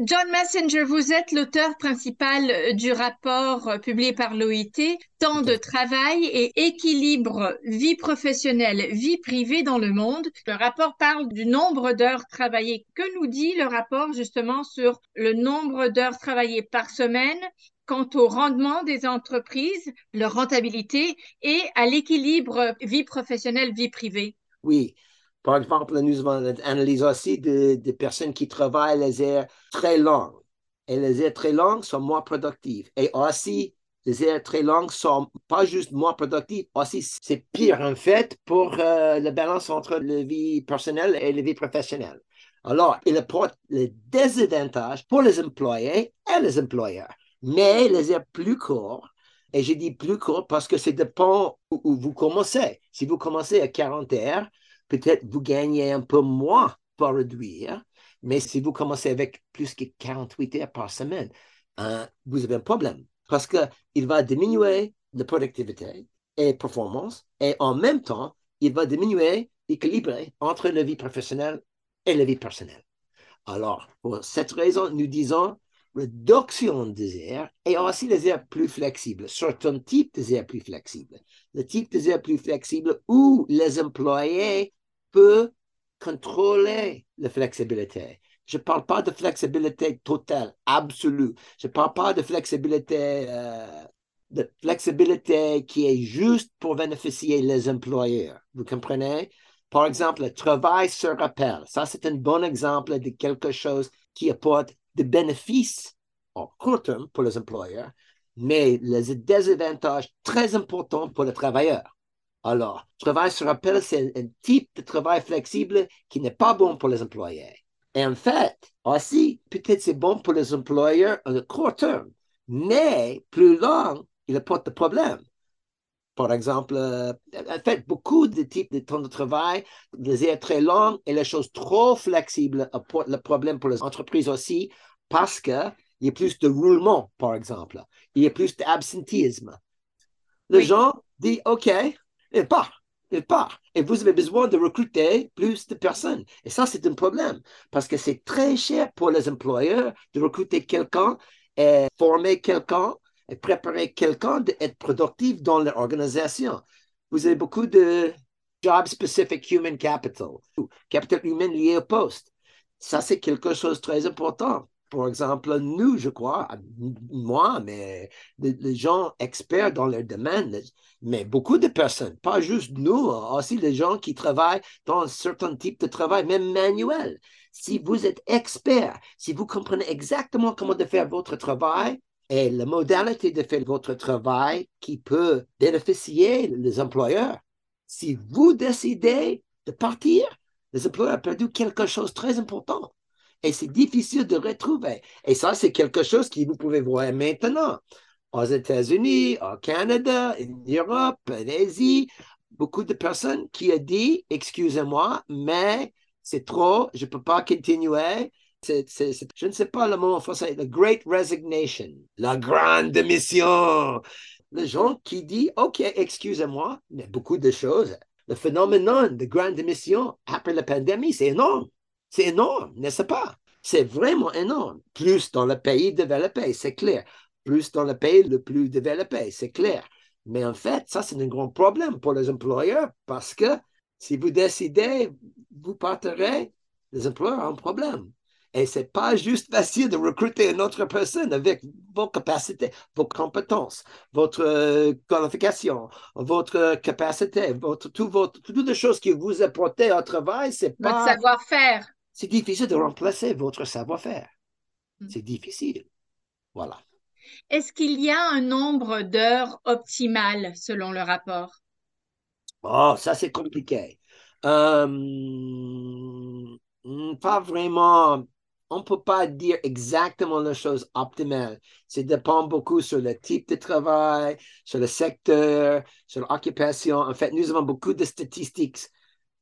John Messenger, vous êtes l'auteur principal euh, du rapport euh, publié par l'OIT, Temps de travail et équilibre vie professionnelle, vie privée dans le monde. Le rapport parle du nombre d'heures travaillées. Que nous dit le rapport justement sur le nombre d'heures travaillées par semaine quant au rendement des entreprises, leur rentabilité et à l'équilibre vie professionnelle, vie privée? Oui, par exemple, nous avons analysé aussi des de personnes qui travaillent les heures très longues. Et les heures très longues sont moins productives. Et aussi, les heures très longues sont pas juste moins productives, aussi c'est pire en fait pour euh, la balance entre la vie personnelle et la vie professionnelle. Alors, il apporte les désavantages pour les employés et les employeurs. Mais les heures plus courtes, et je dis plus courtes parce que ça dépend où vous commencez. Si vous commencez à 40 heures, peut-être vous gagnez un peu moins pour réduire, mais si vous commencez avec plus que 48 heures par semaine, hein, vous avez un problème parce qu'il va diminuer la productivité et performance et en même temps, il va diminuer l'équilibre entre la vie professionnelle et la vie personnelle. Alors, pour cette raison, nous disons réduction des heures et aussi les heures plus flexibles, certains types de heures plus flexibles. Le type de heures plus flexibles où les employés peuvent contrôler la flexibilité. Je ne parle pas de flexibilité totale, absolue. Je ne parle pas de flexibilité, euh, de flexibilité qui est juste pour bénéficier les employeurs. Vous comprenez? Par exemple, le travail sur appel. Ça, c'est un bon exemple de quelque chose qui apporte des bénéfices en court terme pour les employeurs, mais les désavantages très importants pour les travailleurs. Alors, travail sur appel, c'est un, type de travail flexible qui n'est pas bon pour les employés. Et en fait, aussi, peut-être c'est bon pour les employeurs en court terme, mais plus long, il apporte des problèmes. Par exemple, euh, en fait, beaucoup de types de temps de travail, les heures très longues et les choses trop flexibles apportent le problème pour les entreprises aussi parce qu'il y a plus de roulement, par exemple. Il y a plus d'absentéisme. Les gens disent, OK, il part, il part. Et vous avez besoin de recruter plus de personnes. Et ça, c'est un problème parce que c'est très cher pour les employeurs de recruter quelqu'un et former quelqu'un et préparer quelqu'un d'être productif dans l'organisation. Vous avez beaucoup de job specific human capital, capital humain lié au poste. Ça, c'est quelque chose de très important. Par exemple, nous, je crois, moi, mais les gens experts dans leur domaine, mais beaucoup de personnes, pas juste nous, aussi les gens qui travaillent dans un certain type de travail, même manuel. Si vous êtes expert, si vous comprenez exactement comment de faire votre travail, et la modalité de faire votre travail qui peut bénéficier les employeurs. Si vous décidez de partir, les employeurs ont perdu quelque chose de très important. Et c'est difficile de retrouver. Et ça, c'est quelque chose que vous pouvez voir maintenant. Aux États-Unis, au Canada, en Europe, en Asie, beaucoup de personnes qui ont dit, excusez-moi, mais c'est trop, je ne peux pas continuer je ne sais pas le mot en français, the great resignation, la grande démission. Les gens qui disent, OK, excusez-moi, mais beaucoup de choses. Le phénomène de grande démission après la pandémie, c'est énorme. C'est énorme, n'est-ce pas? C'est vraiment énorme. Plus dans le pays développé, c'est clair. Plus dans le pays le plus développé, c'est clair. Mais en fait, ça, c'est un grand problème pour les employeurs parce que si vous décidez, vous partirez, les employeurs ont un problème. Et c'est pas juste facile de recruter une autre personne avec vos capacités, vos compétences, votre euh, qualification, votre capacité, votre, tout votre, toutes les choses que vous apportez au travail, c'est pas. Votre savoir-faire. C'est difficile de remplacer votre savoir-faire. Hmm. C'est difficile. Voilà. Est-ce qu'il y a un nombre d'heures optimales selon le rapport? Oh, ça c'est compliqué. Euh, pas vraiment on ne peut pas dire exactement la chose optimale. Ça dépend beaucoup sur le type de travail, sur le secteur, sur l'occupation. En fait, nous avons beaucoup de statistiques,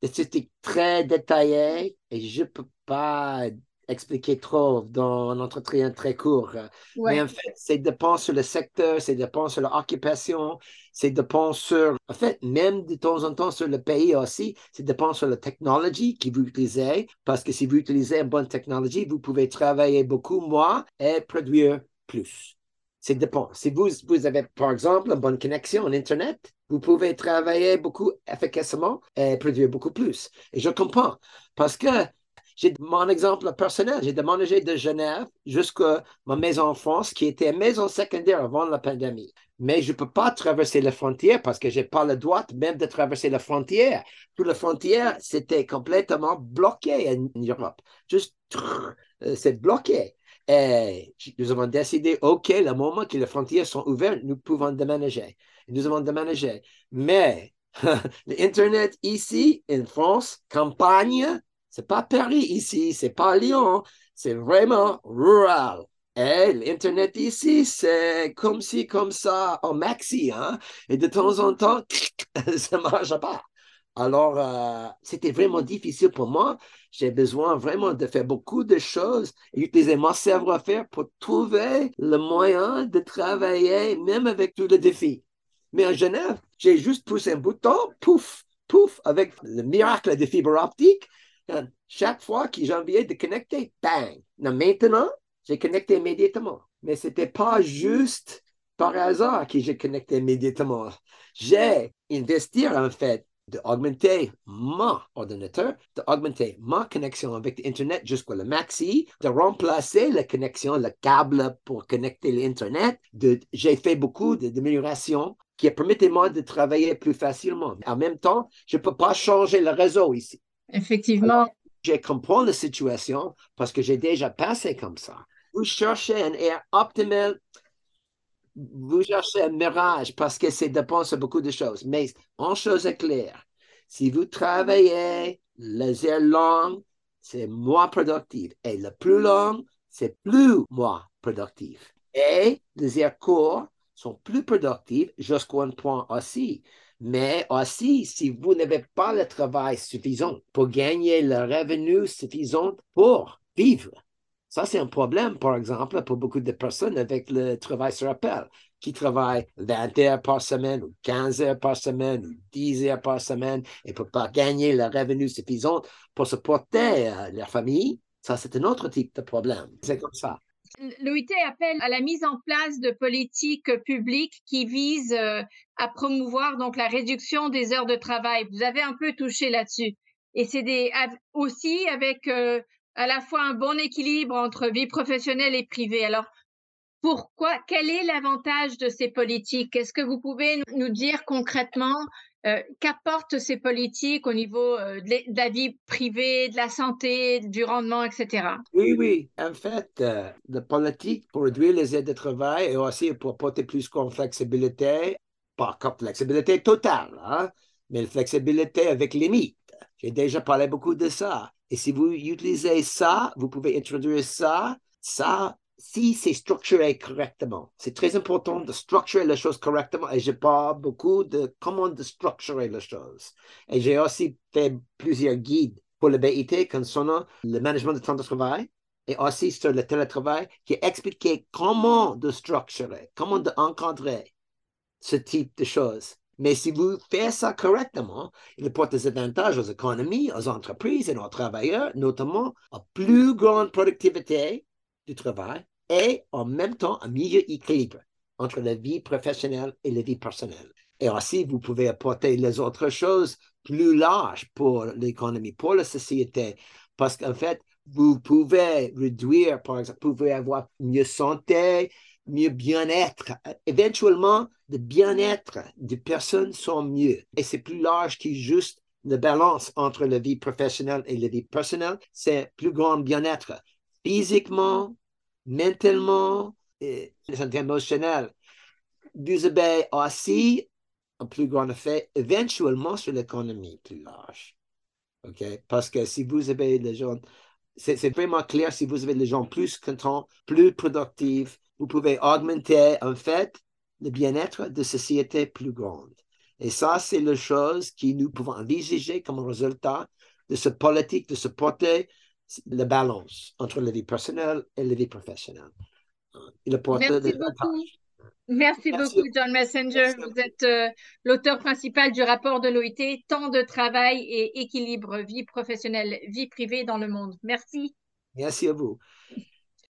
des statistiques très détaillées et je ne peux pas expliquer trop dans un entretien très court. Mais en fait, c'est dépend sur le secteur, c'est dépend sur l'occupation, c'est dépend sur, en fait, même de temps en temps sur le pays aussi, c'est dépend sur la technologie que vous utilisez, parce que si vous utilisez une bonne technologie, vous pouvez travailler beaucoup moins et produire plus. C'est dépend. Si vous, vous avez, par exemple, une bonne connexion en Internet, vous pouvez travailler beaucoup efficacement et produire beaucoup plus. Et je comprends, parce que j'ai mon exemple personnel. J'ai déménagé de Genève jusqu'à ma maison en France, qui était maison secondaire avant la pandémie. Mais je ne peux pas traverser la frontière parce que je n'ai pas le droit même de traverser la frontière. Toute la frontière, c'était complètement bloqué en Europe. Juste, euh, c'est bloqué. Et nous avons décidé, OK, le moment que les frontières sont ouvertes, nous pouvons déménager. Nous avons déménagé. Mais l'Internet ici, en France, campagne, c'est pas Paris ici, c'est pas Lyon, c'est vraiment rural. Et l'Internet ici, c'est comme ci, comme ça, en maxi. Hein? Et de temps en temps, ça ne marche pas. Alors, euh, c'était vraiment difficile pour moi. J'ai besoin vraiment de faire beaucoup de choses et utiliser mon savoir-faire pour trouver le moyen de travailler, même avec tous les défis. Mais en Genève, j'ai juste poussé un bouton, pouf, pouf, avec le miracle des fibres optiques. Chaque fois que envie de connecter, bang. maintenant, j'ai connecté immédiatement. Mais ce n'était pas juste par hasard que j'ai connecté immédiatement. J'ai investi en fait d'augmenter mon ordinateur, d'augmenter ma connexion avec l'Internet jusqu'à le maxi, de remplacer la connexion, le câble pour connecter l'Internet. J'ai fait beaucoup d'améliorations qui permettent moi de travailler plus facilement. En même temps, je ne peux pas changer le réseau ici. Effectivement. je comprends la situation parce que j'ai déjà passé comme ça. Vous cherchez un air optimal, vous cherchez un mirage parce que c'est dépend de beaucoup de choses. Mais en chose est claire, si vous travaillez les airs longs, c'est moins productif. Et le plus long, c'est plus moins productif. Et les airs courts sont plus productifs jusqu'à un point aussi. Mais aussi, si vous n'avez pas le travail suffisant pour gagner le revenu suffisant pour vivre, ça, c'est un problème, par exemple, pour beaucoup de personnes avec le travail sur appel, qui travaillent 20 heures par semaine ou 15 heures par semaine ou 10 heures par semaine et ne peuvent pas gagner le revenu suffisant pour supporter euh, leur famille. Ça, c'est un autre type de problème. C'est comme ça. L'OIT appelle à la mise en place de politiques publiques qui visent euh, à promouvoir donc la réduction des heures de travail. Vous avez un peu touché là-dessus. Et c'est aussi avec euh, à la fois un bon équilibre entre vie professionnelle et privée. Alors, pourquoi, quel est l'avantage de ces politiques? Est-ce que vous pouvez nous dire concrètement euh, qu'apportent ces politiques au niveau euh, de, la vie privée, de la santé, du rendement, etc. Oui, oui. En fait, euh, la politique pour réduire les aides de travail et aussi pour apporter plus de flexibilité, pas comme flexibilité totale, hein, mais flexibilité avec limite. J'ai déjà parlé beaucoup de ça. Et si vous utilisez ça, vous pouvez introduire ça, ça si c'est structuré correctement. C'est très important de structurer les choses correctement et je parle beaucoup de comment de structurer les choses. Et j'ai aussi fait plusieurs guides pour le BIT concernant le management du temps de travail et aussi sur le télétravail qui expliquait comment de structurer, comment d'encadrer ce type de choses. Mais si vous faites ça correctement, il apporte des avantages aux économies, aux entreprises et aux travailleurs, notamment à plus grande productivité du travail et en même temps un milieu équilibre entre la vie professionnelle et la vie personnelle. Et aussi, vous pouvez apporter les autres choses plus larges pour l'économie, pour la société, parce qu'en fait, vous pouvez réduire, par exemple, vous pouvez avoir mieux santé, mieux bien-être. Éventuellement, le bien-être des personnes sont mieux. Et c'est plus large que juste la balance entre la vie professionnelle et la vie personnelle. C'est plus grand bien-être physiquement, mentalement et émotionnel. Vous avez aussi un plus grand effet éventuellement sur l'économie plus large. OK? Parce que si vous avez les gens, c'est vraiment clair, si vous avez les gens plus contents, plus productifs, vous pouvez augmenter en fait le bien-être de sociétés plus grandes. Et ça, c'est la chose que nous pouvons envisager comme résultat de cette politique de supporter la balance entre la vie personnelle et la vie professionnelle. Il Merci beaucoup. Merci, beaucoup, John Messenger. Vous êtes euh, l'auteur principal du rapport de l'OIT, Temps de travail et équilibre vie professionnelle, vie privée dans le monde. Merci. Merci à vous.